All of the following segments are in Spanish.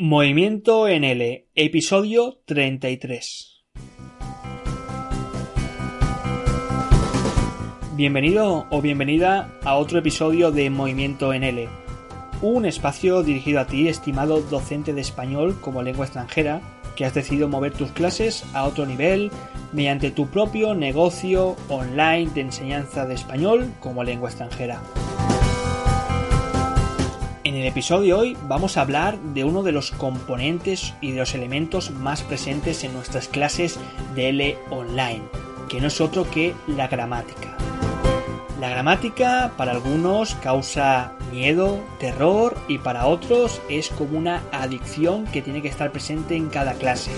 Movimiento en L, episodio 33. Bienvenido o bienvenida a otro episodio de Movimiento en L, un espacio dirigido a ti, estimado docente de español como lengua extranjera, que has decidido mover tus clases a otro nivel mediante tu propio negocio online de enseñanza de español como lengua extranjera. En el episodio de hoy vamos a hablar de uno de los componentes y de los elementos más presentes en nuestras clases de L online, que no es otro que la gramática. La gramática para algunos causa miedo, terror y para otros es como una adicción que tiene que estar presente en cada clase.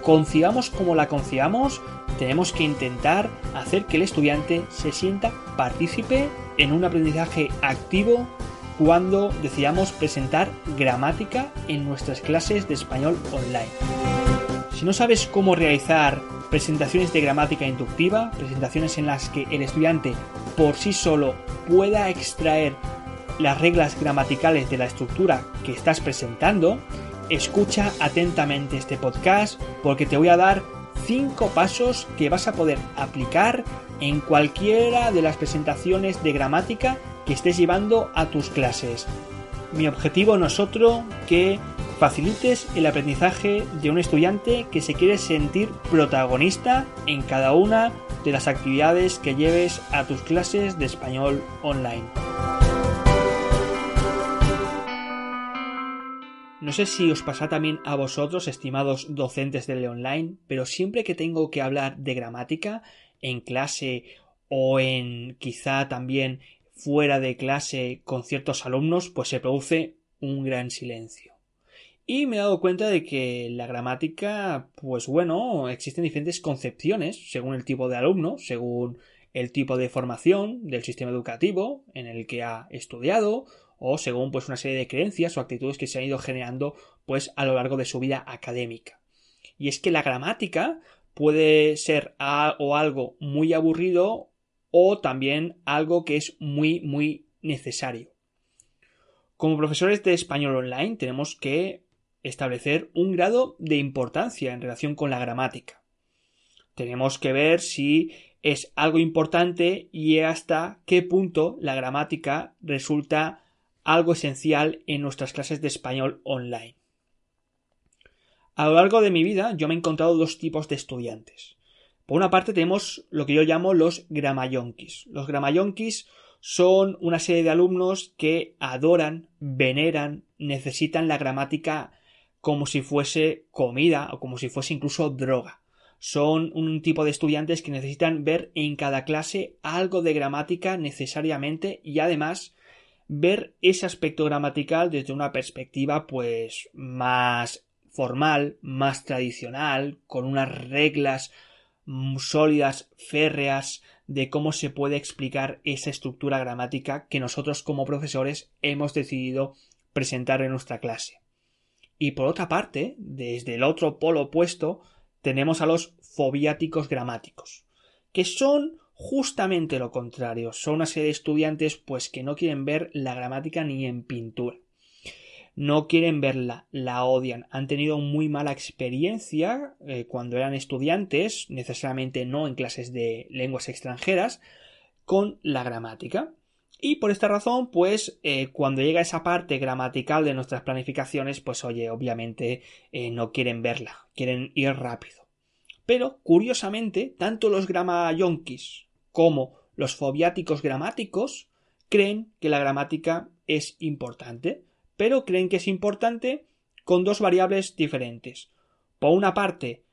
Concibamos como la concibamos, tenemos que intentar hacer que el estudiante se sienta partícipe en un aprendizaje activo cuando decidamos presentar gramática en nuestras clases de español online. Si no sabes cómo realizar presentaciones de gramática inductiva, presentaciones en las que el estudiante por sí solo pueda extraer las reglas gramaticales de la estructura que estás presentando, escucha atentamente este podcast porque te voy a dar 5 pasos que vas a poder aplicar en cualquiera de las presentaciones de gramática que estés llevando a tus clases. Mi objetivo no es otro que facilites el aprendizaje de un estudiante que se quiere sentir protagonista en cada una de las actividades que lleves a tus clases de español online. No sé si os pasa también a vosotros, estimados docentes de online, pero siempre que tengo que hablar de gramática en clase o en quizá también fuera de clase con ciertos alumnos, pues se produce un gran silencio. Y me he dado cuenta de que la gramática, pues bueno, existen diferentes concepciones según el tipo de alumno, según el tipo de formación del sistema educativo en el que ha estudiado, o según pues una serie de creencias o actitudes que se han ido generando pues a lo largo de su vida académica. Y es que la gramática puede ser o algo muy aburrido o también algo que es muy, muy necesario. Como profesores de español online tenemos que establecer un grado de importancia en relación con la gramática. Tenemos que ver si es algo importante y hasta qué punto la gramática resulta algo esencial en nuestras clases de español online. A lo largo de mi vida yo me he encontrado dos tipos de estudiantes. Por una parte tenemos lo que yo llamo los gramayonkis. Los gramayonkis son una serie de alumnos que adoran, veneran, necesitan la gramática como si fuese comida o como si fuese incluso droga. Son un tipo de estudiantes que necesitan ver en cada clase algo de gramática necesariamente y además ver ese aspecto gramatical desde una perspectiva pues más formal, más tradicional, con unas reglas sólidas, férreas, de cómo se puede explicar esa estructura gramática que nosotros como profesores hemos decidido presentar en nuestra clase. Y por otra parte, desde el otro polo opuesto, tenemos a los fobiáticos gramáticos, que son justamente lo contrario, son una serie de estudiantes pues que no quieren ver la gramática ni en pintura no quieren verla, la odian, han tenido muy mala experiencia eh, cuando eran estudiantes, necesariamente no en clases de lenguas extranjeras, con la gramática. Y por esta razón, pues eh, cuando llega esa parte gramatical de nuestras planificaciones, pues oye, obviamente eh, no quieren verla, quieren ir rápido. Pero, curiosamente, tanto los gramayonkis como los fobiáticos gramáticos creen que la gramática es importante pero creen que es importante con dos variables diferentes. Por una parte,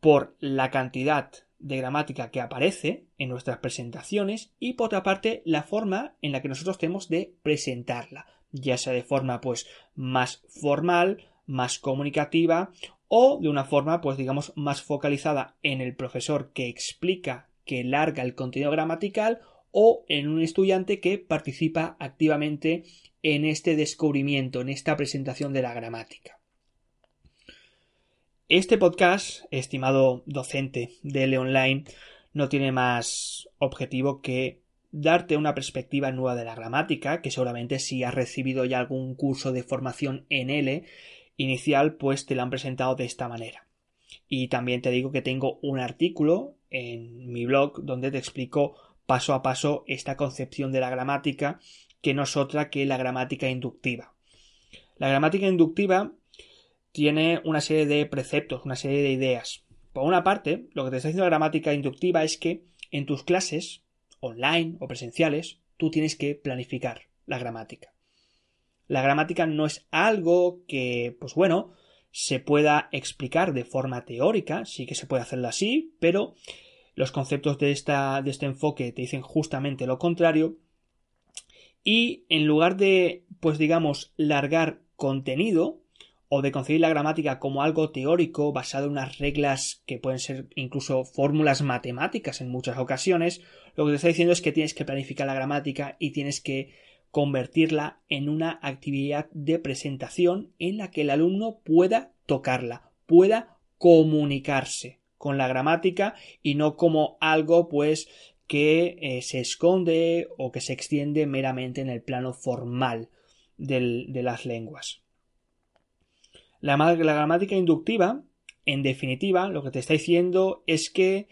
por la cantidad de gramática que aparece en nuestras presentaciones y por otra parte la forma en la que nosotros tenemos de presentarla, ya sea de forma pues más formal, más comunicativa o de una forma pues digamos más focalizada en el profesor que explica, que larga el contenido gramatical o en un estudiante que participa activamente en este descubrimiento, en esta presentación de la gramática. Este podcast, estimado docente de L Online, no tiene más objetivo que darte una perspectiva nueva de la gramática, que seguramente si has recibido ya algún curso de formación en L inicial pues te la han presentado de esta manera. Y también te digo que tengo un artículo en mi blog donde te explico paso a paso esta concepción de la gramática que no es otra que la gramática inductiva. La gramática inductiva tiene una serie de preceptos, una serie de ideas. Por una parte, lo que te está diciendo la gramática inductiva es que en tus clases, online o presenciales, tú tienes que planificar la gramática. La gramática no es algo que, pues bueno, se pueda explicar de forma teórica, sí que se puede hacerlo así, pero los conceptos de, esta, de este enfoque te dicen justamente lo contrario. Y en lugar de, pues digamos, largar contenido o de concebir la gramática como algo teórico basado en unas reglas que pueden ser incluso fórmulas matemáticas en muchas ocasiones, lo que te está diciendo es que tienes que planificar la gramática y tienes que convertirla en una actividad de presentación en la que el alumno pueda tocarla, pueda comunicarse con la gramática y no como algo pues que eh, se esconde o que se extiende meramente en el plano formal de las lenguas. La, la gramática inductiva, en definitiva, lo que te está diciendo es que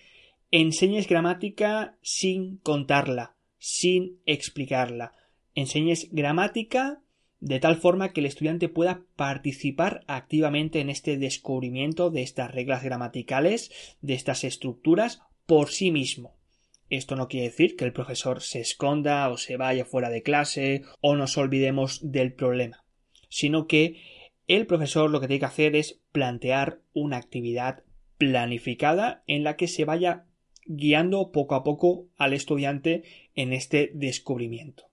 enseñes gramática sin contarla, sin explicarla enseñes gramática de tal forma que el estudiante pueda participar activamente en este descubrimiento de estas reglas gramaticales, de estas estructuras, por sí mismo. Esto no quiere decir que el profesor se esconda o se vaya fuera de clase o nos olvidemos del problema, sino que el profesor lo que tiene que hacer es plantear una actividad planificada en la que se vaya guiando poco a poco al estudiante en este descubrimiento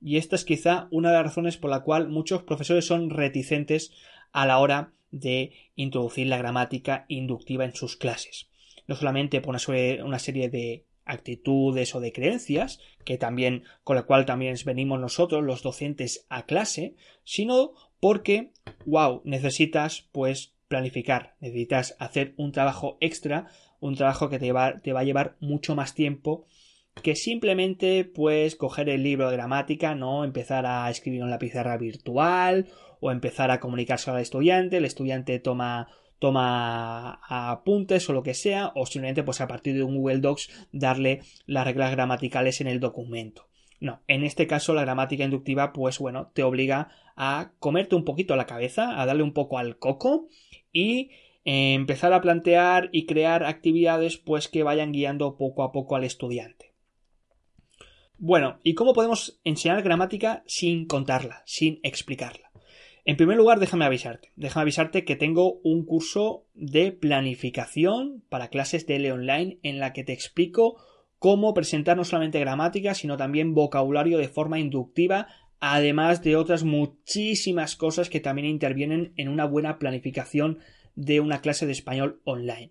y esta es quizá una de las razones por la cual muchos profesores son reticentes a la hora de introducir la gramática inductiva en sus clases. No solamente por una serie de actitudes o de creencias, que también, con la cual también venimos nosotros, los docentes, a clase, sino porque, wow, necesitas pues planificar, necesitas hacer un trabajo extra, un trabajo que te te va a llevar mucho más tiempo que simplemente pues coger el libro de gramática, no empezar a escribir en la pizarra virtual o empezar a comunicarse al estudiante, el estudiante toma toma apuntes o lo que sea, o simplemente pues a partir de un Google Docs darle las reglas gramaticales en el documento. No, en este caso la gramática inductiva pues bueno, te obliga a comerte un poquito la cabeza, a darle un poco al coco y empezar a plantear y crear actividades pues que vayan guiando poco a poco al estudiante. Bueno, ¿y cómo podemos enseñar gramática sin contarla, sin explicarla? En primer lugar, déjame avisarte. Déjame avisarte que tengo un curso de planificación para clases de L online en la que te explico cómo presentar no solamente gramática, sino también vocabulario de forma inductiva, además de otras muchísimas cosas que también intervienen en una buena planificación de una clase de español online.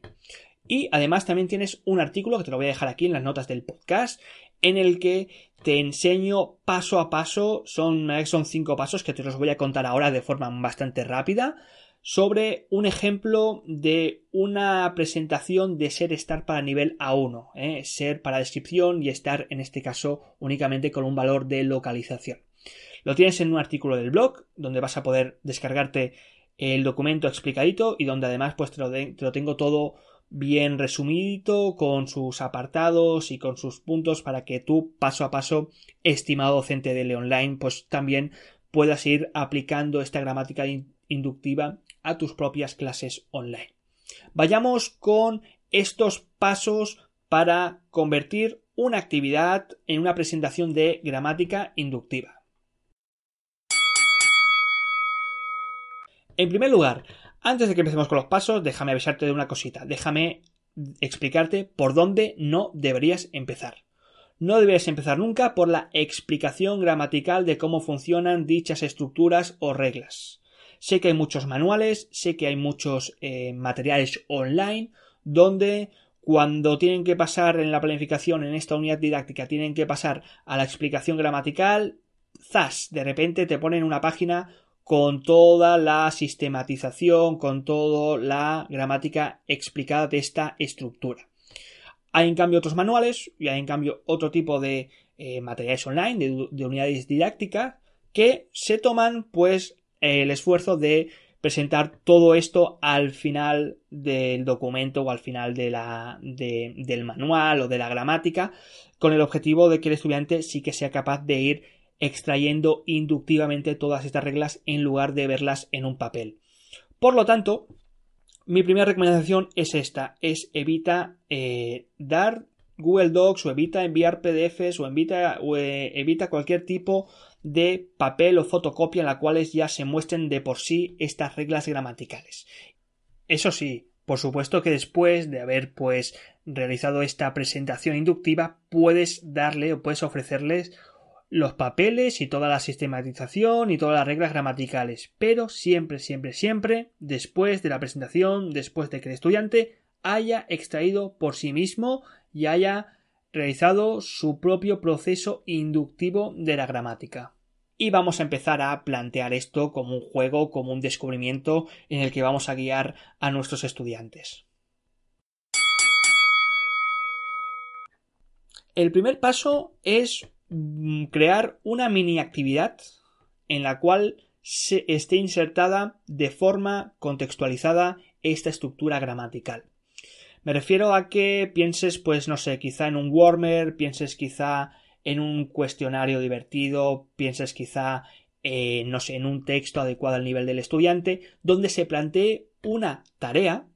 Y además también tienes un artículo que te lo voy a dejar aquí en las notas del podcast en el que te enseño paso a paso, son, son cinco pasos que te los voy a contar ahora de forma bastante rápida, sobre un ejemplo de una presentación de ser estar para nivel A1, ¿eh? ser para descripción y estar en este caso únicamente con un valor de localización. Lo tienes en un artículo del blog donde vas a poder descargarte el documento explicadito y donde además pues te lo, te lo tengo todo bien resumidito con sus apartados y con sus puntos para que tú paso a paso, estimado docente de Leonline, pues también puedas ir aplicando esta gramática inductiva a tus propias clases online. Vayamos con estos pasos para convertir una actividad en una presentación de gramática inductiva. En primer lugar, antes de que empecemos con los pasos, déjame avisarte de una cosita. Déjame explicarte por dónde no deberías empezar. No deberías empezar nunca por la explicación gramatical de cómo funcionan dichas estructuras o reglas. Sé que hay muchos manuales, sé que hay muchos eh, materiales online donde cuando tienen que pasar en la planificación en esta unidad didáctica tienen que pasar a la explicación gramatical, zas, de repente te ponen una página con toda la sistematización, con toda la gramática explicada de esta estructura. Hay en cambio otros manuales y hay en cambio otro tipo de eh, materiales online, de, unidades didácticas, que se toman pues el esfuerzo de presentar todo esto al final del documento o al final del manual o de la gramática, con el objetivo de que el estudiante sí que sea capaz de ir extrayendo inductivamente todas estas reglas en lugar de verlas en un papel. Por lo tanto, mi primera recomendación es esta, es evita eh, dar Google Docs o evita enviar PDFs o evita, eh, evita cualquier tipo de papel o fotocopia en la cuales ya se muestren de por sí estas reglas gramaticales. Eso sí, por supuesto que después de haber pues realizado esta presentación inductiva puedes darle o puedes ofrecerles los papeles y toda la sistematización y todas las reglas gramaticales, pero siempre, siempre, siempre después de la presentación, después de que el estudiante haya extraído por sí mismo y haya realizado su propio proceso inductivo de la gramática. Y vamos a empezar a plantear esto como un juego, como un descubrimiento en el que vamos a guiar a nuestros estudiantes. El primer paso es crear una mini actividad en la cual se esté insertada de forma contextualizada esta estructura gramatical. Me refiero a que pienses, pues no sé, quizá en un warmer, pienses quizá en un cuestionario divertido, pienses quizá, eh, no sé, en un texto adecuado al nivel del estudiante, donde se plantee una tarea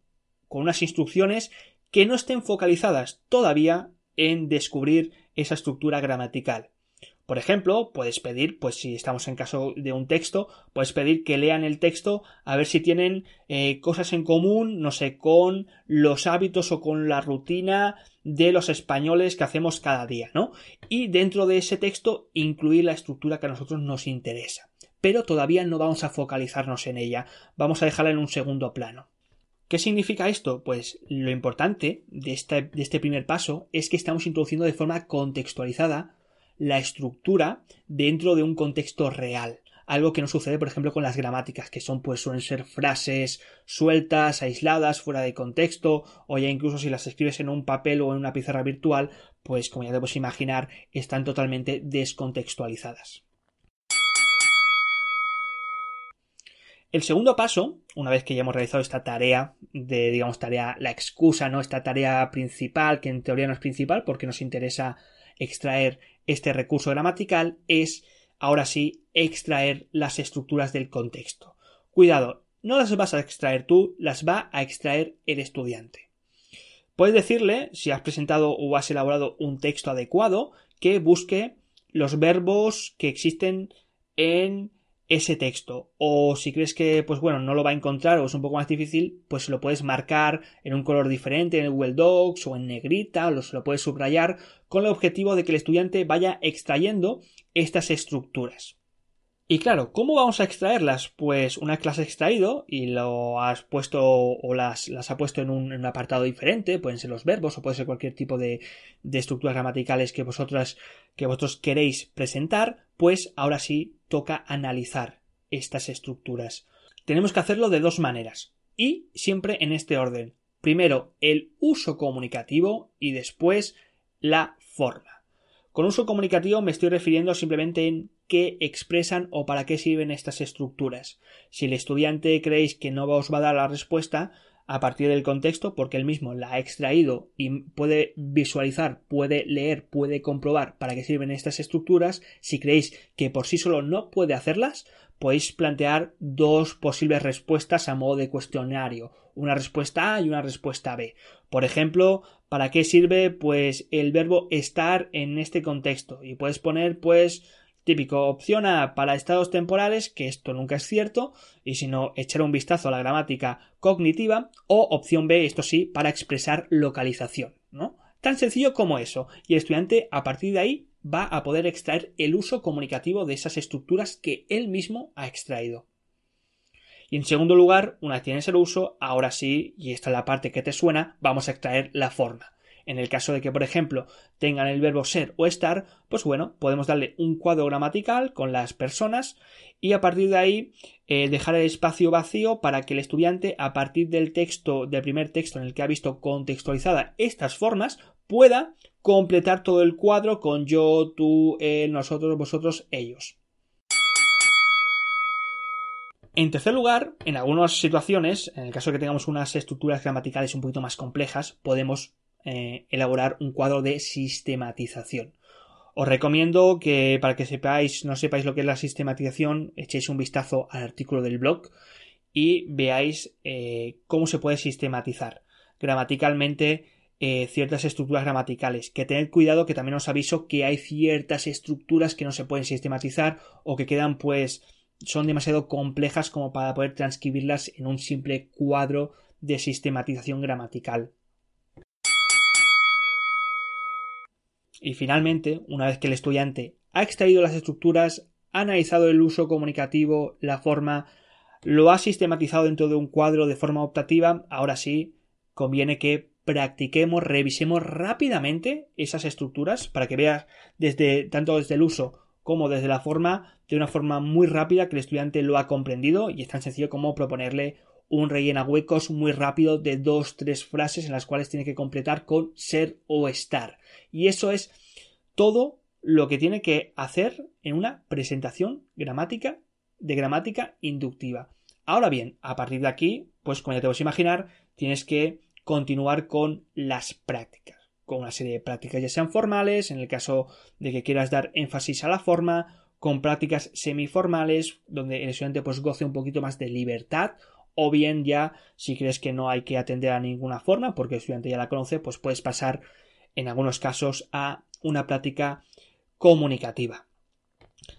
con unas instrucciones que no estén focalizadas todavía en descubrir esa estructura gramatical. Por ejemplo, puedes pedir, pues si estamos en caso de un texto, puedes pedir que lean el texto a ver si tienen eh, cosas en común, no sé, con los hábitos o con la rutina de los españoles que hacemos cada día, ¿no? Y dentro de ese texto incluir la estructura que a nosotros nos interesa. Pero todavía no vamos a focalizarnos en ella, vamos a dejarla en un segundo plano. ¿Qué significa esto? Pues lo importante de este, primer paso es que estamos introduciendo de forma contextualizada la estructura dentro de un contexto real. Algo que no sucede, por ejemplo, con las gramáticas, que son, pues, suelen ser frases sueltas, aisladas, fuera de contexto, o ya incluso si las escribes en un papel o en una pizarra virtual, pues, como ya debes imaginar, están totalmente descontextualizadas. El segundo paso, una vez que ya hemos realizado esta tarea de, digamos, tarea, la excusa, ¿no? Esta tarea principal, que en teoría no es principal porque nos interesa extraer este recurso gramatical, es, ahora sí, extraer las estructuras del contexto. Cuidado, no las vas a extraer tú, las va a extraer el estudiante. Puedes decirle, si has presentado o has elaborado un texto adecuado, que busque los verbos que existen en ese texto. O si crees que, pues bueno, no lo va a encontrar o es un poco más difícil, pues lo puedes marcar en un color diferente en el Google Docs o en negrita, o lo puedes subrayar con el objetivo de que el estudiante vaya extrayendo estas estructuras. Y claro, ¿cómo vamos a extraerlas? Pues una clase extraído y lo has puesto o las, las ha puesto en un, apartado diferente, pueden ser los verbos o puede ser cualquier tipo de estructuras gramaticales que vosotras, que vosotros queréis presentar, pues ahora sí toca analizar estas estructuras. Tenemos que hacerlo de dos maneras y siempre en este orden. Primero el uso comunicativo y después la forma. Con uso comunicativo me estoy refiriendo simplemente en qué expresan o para qué sirven estas estructuras. Si el estudiante creéis que no os va a dar la respuesta a partir del contexto, porque él mismo la ha extraído y puede visualizar, puede leer, puede comprobar para qué sirven estas estructuras, si creéis que por sí solo no puede hacerlas, podéis plantear dos posibles respuestas a modo de cuestionario, una respuesta A y una respuesta B. Por ejemplo, ¿para qué sirve pues el verbo estar en este contexto? Y puedes poner pues Típico, opción A para estados temporales, que esto nunca es cierto, y si no, echar un vistazo a la gramática cognitiva, o opción B, esto sí, para expresar localización, ¿no? Tan sencillo como eso, y el estudiante a partir de ahí va a poder extraer el uso comunicativo de esas estructuras que él mismo ha extraído. Y en segundo lugar, una vez tienes el uso, ahora sí, y esta es la parte que te suena, vamos a extraer la forma. En el caso de que, por ejemplo, tengan el verbo ser o estar, pues bueno, podemos darle un cuadro gramatical con las personas y a partir de ahí eh, dejar el espacio vacío para que el estudiante, a partir del texto, del primer texto en el que ha visto contextualizada estas formas, pueda completar todo el cuadro con yo, tú, él, nosotros, vosotros, ellos. En tercer lugar, en algunas situaciones, en el caso de que tengamos unas estructuras gramaticales un poquito más complejas, podemos eh, elaborar un cuadro de sistematización. Os recomiendo que para que sepáis, no sepáis lo que es la sistematización, echéis un vistazo al artículo del blog y veáis eh, cómo se puede sistematizar gramaticalmente eh, ciertas estructuras gramaticales. Que tened cuidado que también os aviso que hay ciertas estructuras que no se pueden sistematizar o que quedan pues son demasiado complejas como para poder transcribirlas en un simple cuadro de sistematización gramatical. Y finalmente, una vez que el estudiante ha extraído las estructuras, ha analizado el uso comunicativo, la forma, lo ha sistematizado dentro de un cuadro de forma optativa, ahora sí, conviene que practiquemos, revisemos rápidamente esas estructuras para que veas desde tanto desde el uso como desde la forma de una forma muy rápida que el estudiante lo ha comprendido y es tan sencillo como proponerle un rellena huecos muy rápido de dos tres frases en las cuales tiene que completar con ser o estar y eso es todo lo que tiene que hacer en una presentación gramática de gramática inductiva. Ahora bien, a partir de aquí, pues como ya te puedes imaginar, tienes que continuar con las prácticas, con una serie de prácticas ya sean formales, en el caso de que quieras dar énfasis a la forma, con prácticas semiformales, donde el estudiante pues goce un poquito más de libertad, o bien ya si crees que no hay que atender a ninguna forma, porque el estudiante ya la conoce, pues puedes pasar en algunos casos a una práctica comunicativa.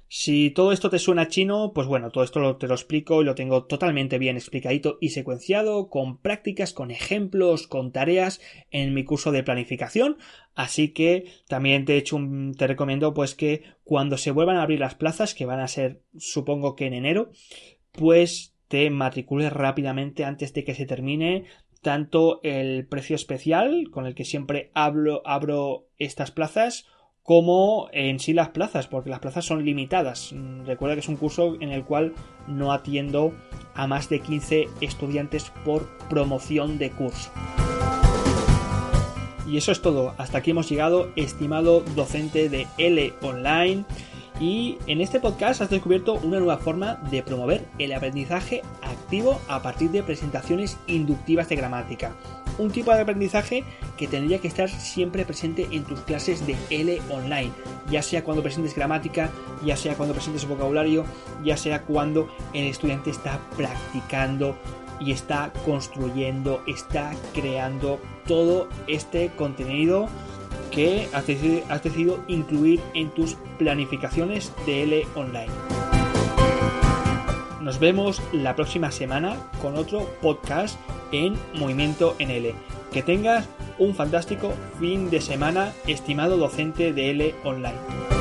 Si todo esto te suena chino, pues bueno, todo esto te lo explico y lo tengo totalmente bien explicadito y secuenciado, con prácticas, con ejemplos, con tareas en mi curso de planificación. Así que también te he hecho te recomiendo pues que cuando se vuelvan a abrir las plazas, que van a ser supongo que en enero, pues te rápidamente antes de que se termine tanto el precio especial con el que siempre hablo, abro estas plazas como en sí las plazas, porque las plazas son limitadas. Mm, recuerda que es un curso en el cual no atiendo a más de 15 estudiantes por promoción de curso. Y eso es todo. Hasta aquí hemos llegado, estimado docente de L Online. Y en este podcast has descubierto una nueva forma de promover el aprendizaje activo a partir de presentaciones inductivas de gramática. Un tipo de aprendizaje que tendría que estar siempre presente en tus clases de L online, ya sea cuando presentes gramática, ya sea cuando presentes vocabulario, ya sea cuando el estudiante está practicando y está construyendo, está creando todo este contenido que has decidido, incluir en tus planificaciones de L online. Nos vemos la próxima semana con otro podcast en Movimiento en L. Que tengas un fantástico fin de semana, estimado docente de L online.